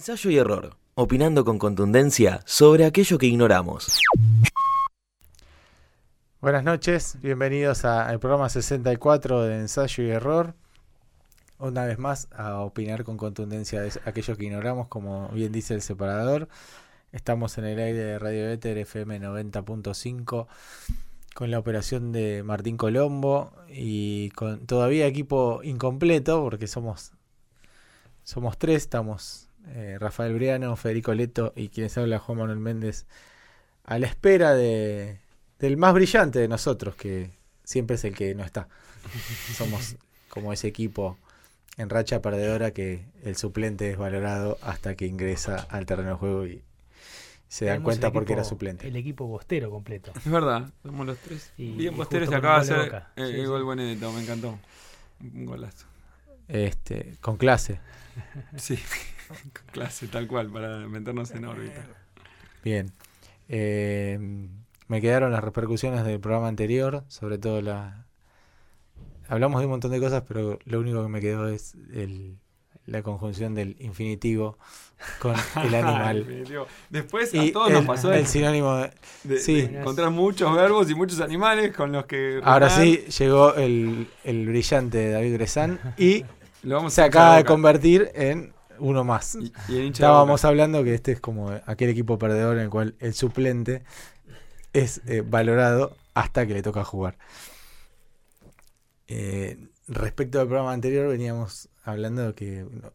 Ensayo y error, opinando con contundencia sobre aquello que ignoramos. Buenas noches, bienvenidos al programa 64 de Ensayo y Error. Una vez más a opinar con contundencia de aquello que ignoramos, como bien dice el separador. Estamos en el aire de Radio Éter FM 90.5 con la operación de Martín Colombo y con todavía equipo incompleto porque somos somos tres, estamos eh, Rafael Briano, Federico Leto y quienes habla Juan Manuel Méndez a la espera de del más brillante de nosotros, que siempre es el que no está. Somos como ese equipo en racha perdedora que el suplente es valorado hasta que ingresa al terreno de juego y se dan Tenemos cuenta porque era suplente. El equipo bostero completo. Es verdad, somos los tres. Y- Bien y justo se acaba de hacer Boca. el, Sí, el sí. gol Benedetto, me encantó. Un golazo. Este, con clase. Sí, clase, tal cual, para meternos en órbita. Bien. Eh, me quedaron las repercusiones del programa anterior, sobre todo la... Hablamos de un montón de cosas, pero lo único que me quedó es el, la conjunción del infinitivo con el animal. Después a y todos el, nos pasó el sinónimo de... de- sí. de encontrar muchos verbos y muchos animales con los que. Ahora sí, llegó el, el brillante David Grezán y Lo vamos se a acaba de convertir en uno más. Y, y Estábamos hablando que este es como aquel equipo perdedor en el cual el suplente es eh, valorado hasta que le toca jugar. Eh, respecto al programa anterior veníamos hablando de que no,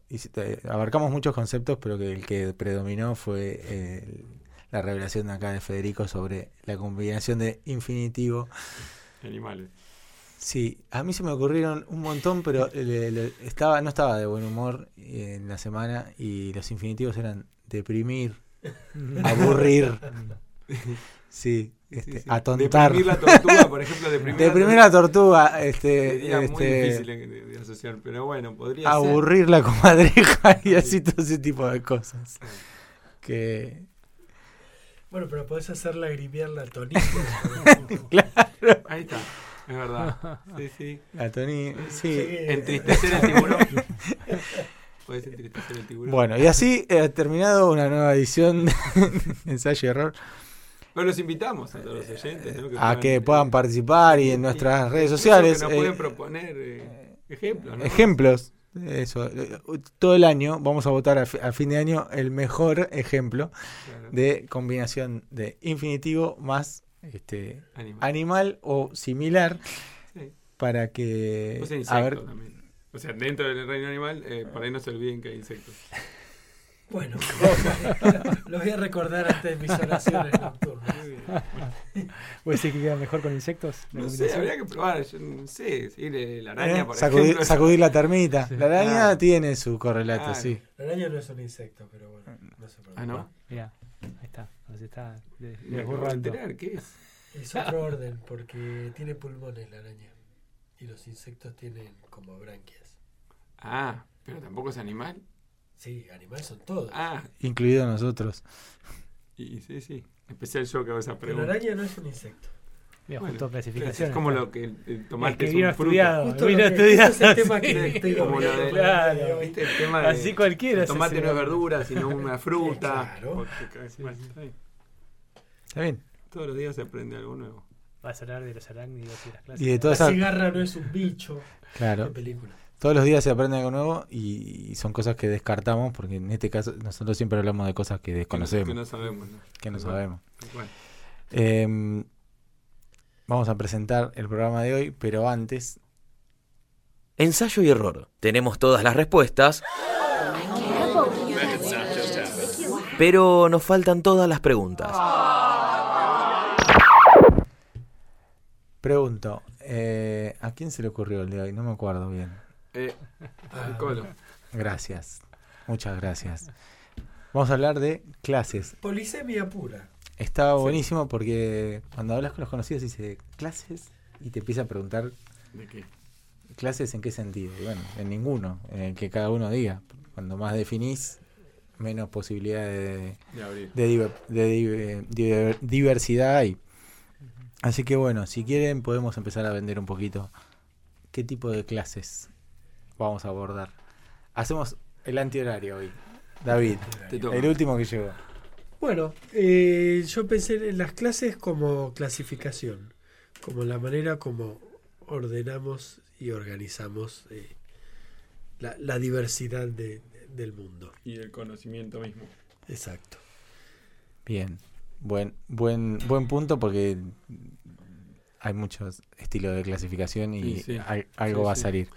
abarcamos muchos conceptos, pero que el que predominó fue eh, la revelación de acá de Federico sobre la combinación de infinitivo. Animales. Sí, a mí se me ocurrieron un montón, pero le- le- estaba, no estaba de buen humor eh, en la semana y los infinitivos eran deprimir, aburrir, sí, este, Sí, sí. atontar, Deprimir la tortuga, por ejemplo, deprimir, deprimir la tortuga, este, Sería muy este, difícil de, de asociar, pero bueno, podría ser. aburrir la comadreja y así todo ese tipo de cosas. Que Bueno, pero podés hacerla grimiar la tonita. Ahí está, es verdad. Sí, sí. la Tony, sí. Entristecer el tiburón. Puedes entristecer el tiburón. Bueno, y así ha terminado una nueva edición de Ensayo y Error. Pero los invitamos a todos los oyentes ¿no? a que puedan participar y en nuestras redes sociales. Que nos eh, pueden proponer eh, ejemplos. ¿no? ejemplos. Eso. eh, Todo el año vamos a votar a, fi- a fin de año el mejor ejemplo Claro. de combinación de infinitivo más este Animal. animal o similar Sí. para que O sea, a insectos ver también. O sea, dentro del reino animal, eh, por ahí no se olviden que hay insectos. Bueno, lo voy a recordar antes de mis oraciones nocturnas. ¿Puede ser que queda mejor con insectos? la No sé, habría que probar. Yo no sé, sí, la araña, eh, por sacudir, ejemplo. sacudir la termita. La araña Claro. tiene su correlato, Claro. sí. La araña no es un insecto, pero bueno, no se preocupe. Ah, ¿no? Mirá, ahí está. Nos está desburrando. enterar, ¿qué es? Es otro orden, porque tiene pulmones la araña. Y los insectos tienen como branquias. Ah, pero tampoco es animal. Sí, animales son todos. Ah, Incluido nosotros. y sí, sí. Especial yo que hago esa pero la pregunta. araña no es un insecto. Mira, Bueno, justo Es clasificaciones. como lo que el, el Es tomate que es vino un fruto. estudiado. Vino es el tema que sí. estoy Como de- Claro. hoy. ¿Viste el tema de Así cualquiera el tomate no es verdura, sino una fruta? Claro. Porque- Sí, bueno, sí. está bien. ¿Está bien? Todos los días se aprende algo nuevo. Vas a hablar de los arácnidos y las clases. Y de La todas esas. cigarra no es un bicho Claro. de película. Todos los días se aprende algo nuevo y son cosas que descartamos porque en este caso nosotros siempre hablamos de cosas que Que no- desconocemos, Que no sabemos, ¿no? que no Igual. sabemos. Igual. Eh, vamos a presentar el programa de hoy, pero antes, Ensayo y error. Tenemos todas las respuestas, pero nos faltan todas las preguntas. pregunto, eh, ¿a quién se le ocurrió el de hoy? No me acuerdo bien. Eh, el colo. Gracias, muchas gracias. Vamos a hablar de clases. Polisemia pura. Está buenísimo porque cuando hablas con los conocidos dice clases y te empieza a preguntar ¿De qué? clases en qué sentido. Y bueno, en ninguno, en el que cada uno diga. Cuando más definís, menos posibilidad de, De de, diver- de diver- diver- diversidad hay. Así que bueno, si quieren podemos empezar a vender un poquito qué tipo de clases vamos a abordar. Hacemos el antihorario hoy. David, el último que llegó. Bueno, eh, yo pensé en las clases como clasificación, como la manera como ordenamos y organizamos eh, la, la diversidad de- del mundo. Y el conocimiento mismo. Exacto. Bien, buen, buen, buen punto porque hay muchos estilos de clasificación y Sí, sí. al- algo Sí, va a salir.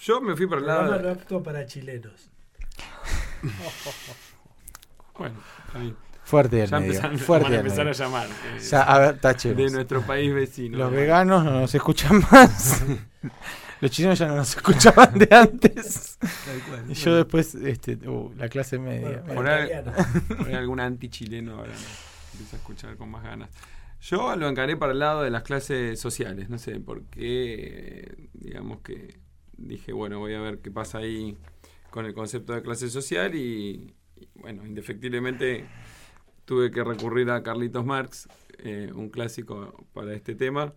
Yo me fui para el lado. no apto para chilenos. Bueno, está bien. Fuerte del Ya medio. empezaron, fuerte van a llamar. eh, Ya, a ver, tachemos. de nuestro país vecino. Los veganos no nos escuchan más. Los chinos ya no nos escuchaban de antes. Y yo después, este, uh, la clase media. Bueno, Por algún anti-chileno ahora me empieza a escuchar con más ganas. Yo lo encaré para el lado de las clases sociales, no sé por qué, digamos que dije, bueno, voy a ver qué pasa ahí con el concepto de clase social y, y, bueno, indefectiblemente tuve que recurrir a Carlitos Marx, eh, un clásico para este tema,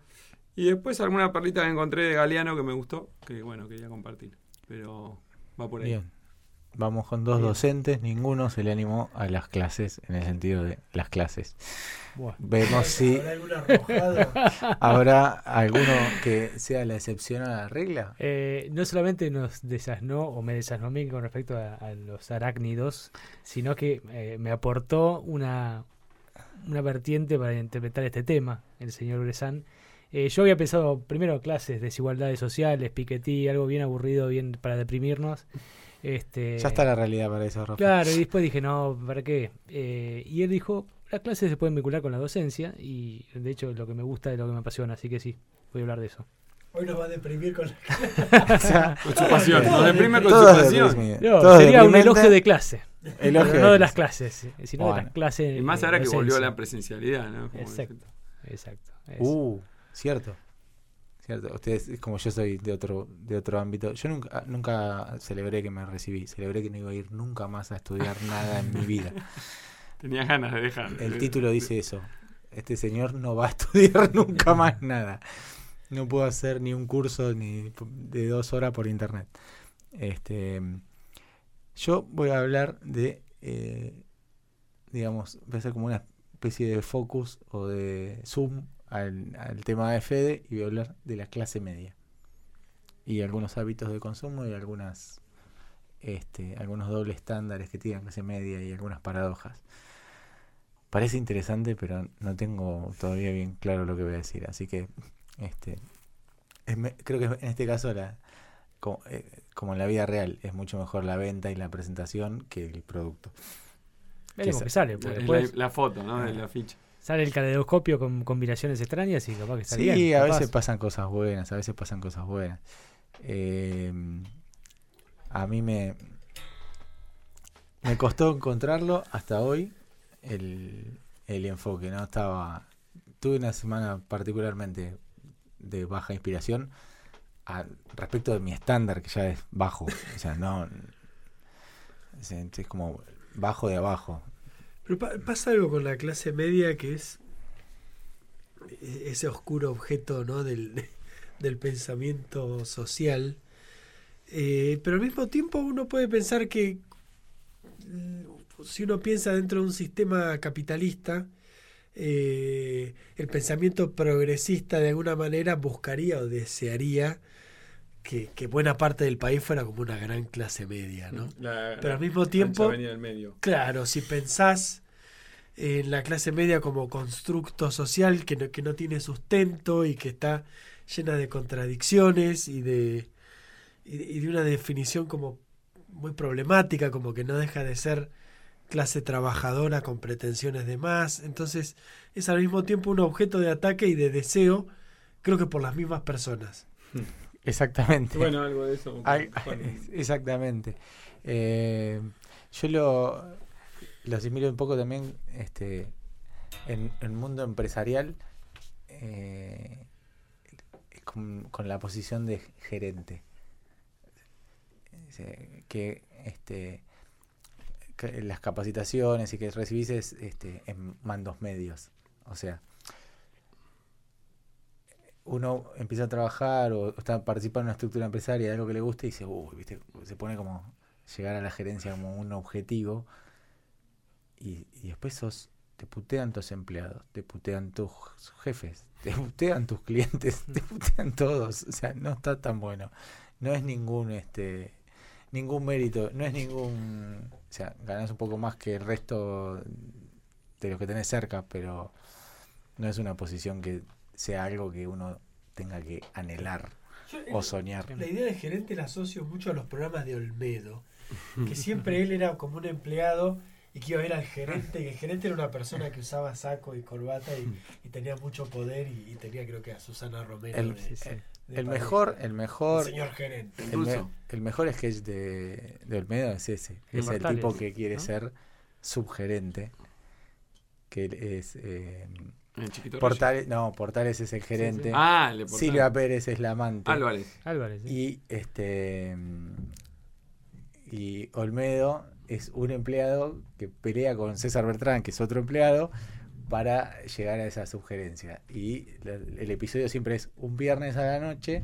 y después alguna perlita que encontré de Galeano que me gustó, que bueno, quería compartir, pero va por ahí. Vamos con dos Bien. docentes, ninguno se le animó a las clases, en el sentido de las clases. Buah. Vemos si ¿Habrá alguno que sea la excepción a la regla. Eh, no solamente nos desasnó o me desasnó a mí con respecto a, a los arácnidos, sino que eh, me aportó una, una vertiente para interpretar este tema, el señor Bressan. Eh, yo había pensado primero clases, desigualdades sociales, Piketty, algo bien aburrido, bien para deprimirnos. Este, Ya está la realidad para eso, Rafa. Claro, y después dije, no, ¿para qué? Eh, y él dijo, las clases se pueden vincular con la docencia y de hecho lo que me gusta es lo que me apasiona, así que sí, voy a hablar de eso. Hoy nos va a deprimir con la O sea, Con su pasión, nos deprime con su pasión. No, todos sería un elogio de clase, Elogio no de las clase. clases, eh, sino de las clases. Y más ahora que volvió a la presencialidad, ¿no? Como Exacto, exacto. Uh, cierto. Cierto. Ustedes, como yo soy de otro, de otro ámbito, yo nunca, nunca celebré que me recibí, celebré que no iba a ir nunca más a estudiar nada en mi vida. Tenía ganas de dejar. El título dice eso. Este señor no va a estudiar nunca más nada. No puedo hacer ni un curso ni de dos horas por internet. Este, yo voy a hablar de, eh, digamos, voy a hacer como una especie de focus o de zoom al, al tema de Fede y voy a hablar de la clase media y algunos hábitos de consumo y algunas, este, algunos dobles estándares que tiene la clase media y algunas paradojas. Parece interesante, pero no tengo todavía bien claro lo que voy a decir. Así que, este, es me- creo que en este caso, la, como, eh, como en la vida real, es mucho mejor la venta y la presentación que el producto. Veremos que qué sale, La, la- después la foto, ¿no? De la ficha. Sale el caleidoscopio con combinaciones extrañas y capaz que está Sí, bien. a capaz. veces pasan cosas buenas, a veces pasan cosas buenas. Eh, a mí me, me costó encontrarlo hasta hoy el, el enfoque, ¿no? Estaba, tuve una semana particularmente de baja inspiración a- respecto de mi estándar, que ya es bajo, o sea, no, es, es como bajo de abajo. Pero pa- pasa algo con la clase media que es e- ese oscuro objeto ¿no? del, del pensamiento social. Eh, pero al mismo tiempo uno puede pensar que mm, si uno piensa dentro de un sistema capitalista, eh, el pensamiento progresista de alguna manera buscaría o desearía que, que buena parte del país fuera como una gran clase media, ¿no? La- Pero al mismo tiempo, avenida del medio. Claro, si pensás en la clase media como constructo social que no, que no tiene sustento y que está llena de contradicciones y de, y, y de una definición como muy problemática, como que no deja de ser clase trabajadora con pretensiones de más. Entonces es al mismo tiempo un objeto de ataque y de deseo, creo que por las mismas personas. Exactamente. Bueno, algo de eso. Exactamente. Eh, yo lo, lo asimilo un poco también este, en el mundo empresarial eh, con, con la posición de gerente. Eh, Que este que las capacitaciones y que recibís es, este, en mandos medios. O sea, uno empieza a trabajar o está participando en una estructura empresaria de algo que le gusta y dice, uy, viste, se pone como llegar a la gerencia como un objetivo y, y después sos, te putean tus empleados, te putean tus jefes, te putean tus clientes, te putean todos, o sea, no está tan bueno. No es ningún este ningún mérito, no es ningún, o sea, ganas un poco más que el resto de los que tenés cerca, pero no es una posición que sea algo que uno tenga que anhelar Yo, o soñar. La idea de gerente la asocio mucho a los programas de Olmedo, que siempre él era como un empleado y que iba a ver al gerente, y el gerente era una persona que usaba saco y corbata y, y tenía mucho poder y, y tenía creo que a Susana Romero. El- de- Sí, sí. de El mejor, el El mejor, señor gerente. el, me- el mejor sketch de, de Olmedo es ese. Es el tipo que quiere ¿no? ser subgerente. Que es eh, El chiquito Portales, no, Portales es el gerente. Ah. Silvia Pérez es la amante. Álvarez. Álvarez. sí. Y este y Olmedo es un empleado que pelea con César Bertrán, que es otro empleado, para llegar a esa sugerencia. Y el episodio siempre es un viernes a la noche.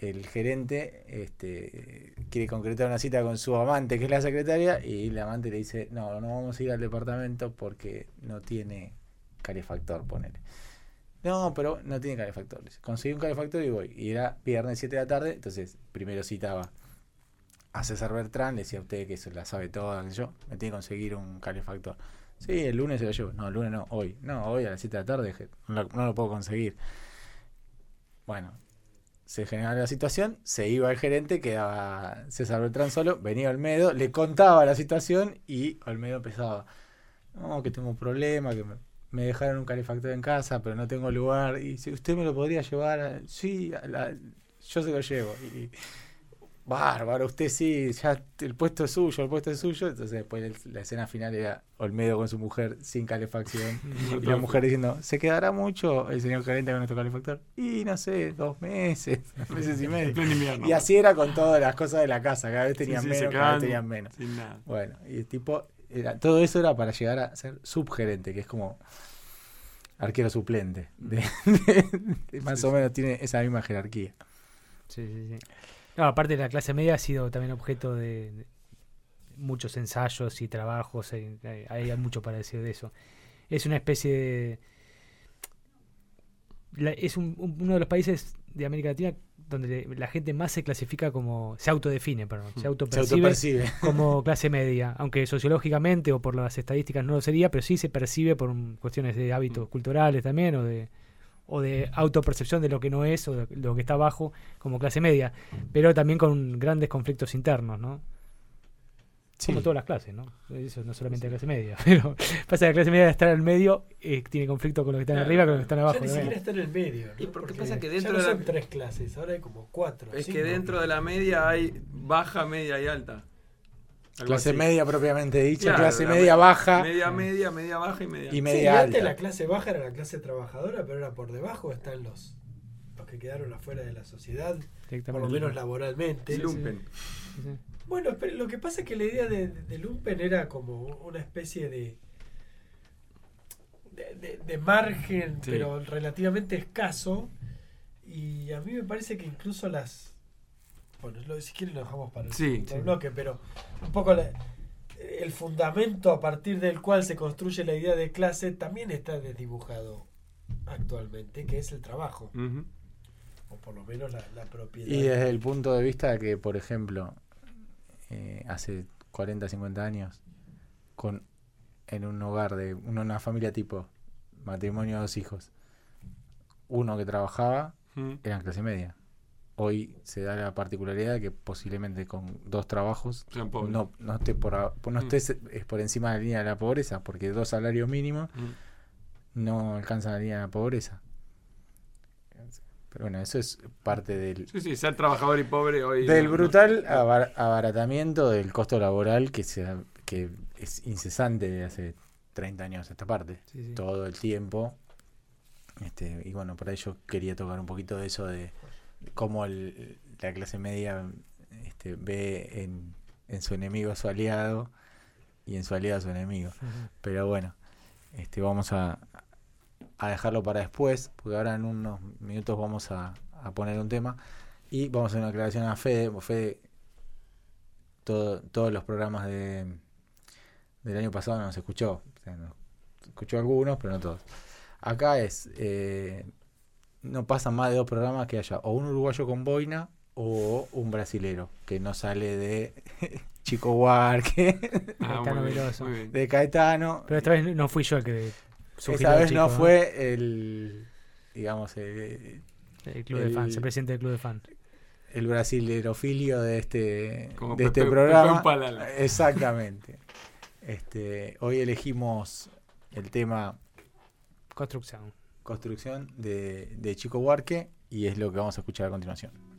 El gerente este, quiere concretar una cita con su amante, que es la secretaria, y la amante le dice, no, no vamos a ir al departamento porque no tiene calefactor, ponele. No, pero no tiene calefactor. Conseguí un calefactor y voy. Y era viernes 7 de la tarde, entonces primero citaba a César Bertrán, le decía a usted que se la sabe toda, que yo, me tiene que conseguir un calefactor. Sí, el lunes se lo llevo. No, el lunes no, hoy. No, hoy a las 7 de la tarde no lo puedo conseguir. Bueno, se generaba la situación, se iba el gerente, quedaba César Bertrán solo, venía Olmedo, le contaba la situación y Olmedo empezaba, no, que tengo un problema, que me, dejaron un calefactor en casa, pero no tengo lugar, y si usted me lo podría llevar, sí, yo se lo llevo. Bárbaro, usted sí, ya el puesto es suyo, el puesto es suyo, entonces después el- la escena final era Olmedo con su mujer sin calefacción. Y la mujer diciendo, ¿se quedará mucho el señor gerente con nuestro calefactor? Y no sé, dos meses, dos meses y medio. Y así era con todas las cosas de la casa, cada vez tenían Sí, sí, menos, cada vez tenían menos. Sin nada. Bueno, y el tipo, era, todo eso era para llegar a ser subgerente, que es como arquero suplente. De, de- de- más Sí, o sí. menos tiene esa misma jerarquía. Sí, sí, sí. No, aparte la clase media ha sido también objeto de, de muchos ensayos y trabajos. Hay, hay mucho para decir de eso. Es una especie de... la- es un- un- uno de los países de América Latina donde la gente más se clasifica como... Se autodefine, perdón. Se Se autopercibe autopercibe. como clase media, aunque sociológicamente o por las estadísticas no lo sería, pero sí se percibe por un- cuestiones de hábitos Mm. culturales también o de o de autopercepción de lo que no es o de lo que está abajo como clase media, pero también con grandes conflictos internos, ¿no? Sí. Como todas las clases, ¿no? Eso no solamente la clase media, pero pasa que la clase media de estar en el medio eh, tiene conflicto con los que están Claro, arriba con los que están Ya abajo. ni también. siquiera está en el medio. ¿no? Y porque pasa que dentro ya no de la- son tres clases, ahora hay como cuatro. Es cinco. que dentro de la media hay baja, media y alta. Clase así. media propiamente dicha, Claro, clase la media me- baja Media, media, media baja y media. y Sí, media y antes alta. la clase baja era la clase trabajadora, pero ahora por debajo están los, los que quedaron afuera de la sociedad, por lo menos laboralmente. Sí, lumpen. Sí, sí. Bueno, pero lo que pasa es que la idea de, de, de Lumpen era como una especie de, de, de- de margen, Sí. pero relativamente escaso. Y a mí me parece que incluso las... Bueno, lo- si quieren lo dejamos para el Sí, segundo sí. bloque, pero un poco la- el fundamento a partir del cual se construye la idea de clase también está desdibujado actualmente, que es el trabajo, o por lo menos la, la propiedad. Y desde el punto de vista de que, por ejemplo, eh, hace 40, 50 años, con en un hogar de una, una familia tipo matrimonio de dos hijos, uno que trabajaba Ujú. era clase media. Hoy se da la particularidad de que posiblemente con dos trabajos no, no esté por, no Mm. estés es por encima de la línea de la pobreza, porque dos salarios mínimos Ujú. no alcanzan la línea de la pobreza. Pero bueno, eso es parte del, Sí, sí, ser trabajador y pobre hoy. del no- no- brutal abar- abaratamiento del costo laboral que, se, que es incesante de hace 30 años esta parte. Sí, sí. Todo el tiempo. Este, y bueno, por ahí yo quería tocar un poquito de eso de cómo el- la clase media este, ve en, en su enemigo a su aliado y en su aliado a su enemigo. Pero bueno, este, vamos a, a dejarlo para después, porque ahora en unos minutos vamos a, a poner un tema y vamos a hacer una aclaración a Fede. Fede todo, todos los programas de del año pasado no se escuchó. O sea, escuchó algunos, pero no todos. Acá es. eh, no pasan más de dos programas que haya o un uruguayo con boina o un brasilero que no sale de Chico Huarque, Ah, de Caetano. Pero esta vez no fui yo el que al vez no fue el. Digamos, el, El club de fans, el presidente del club de fans. el brasilerofilio de este, Como de este programa. Pepe. Exactamente. Este, hoy elegimos el tema Construcción. Construcción de, de Chico Huarque y es lo que vamos a escuchar a continuación.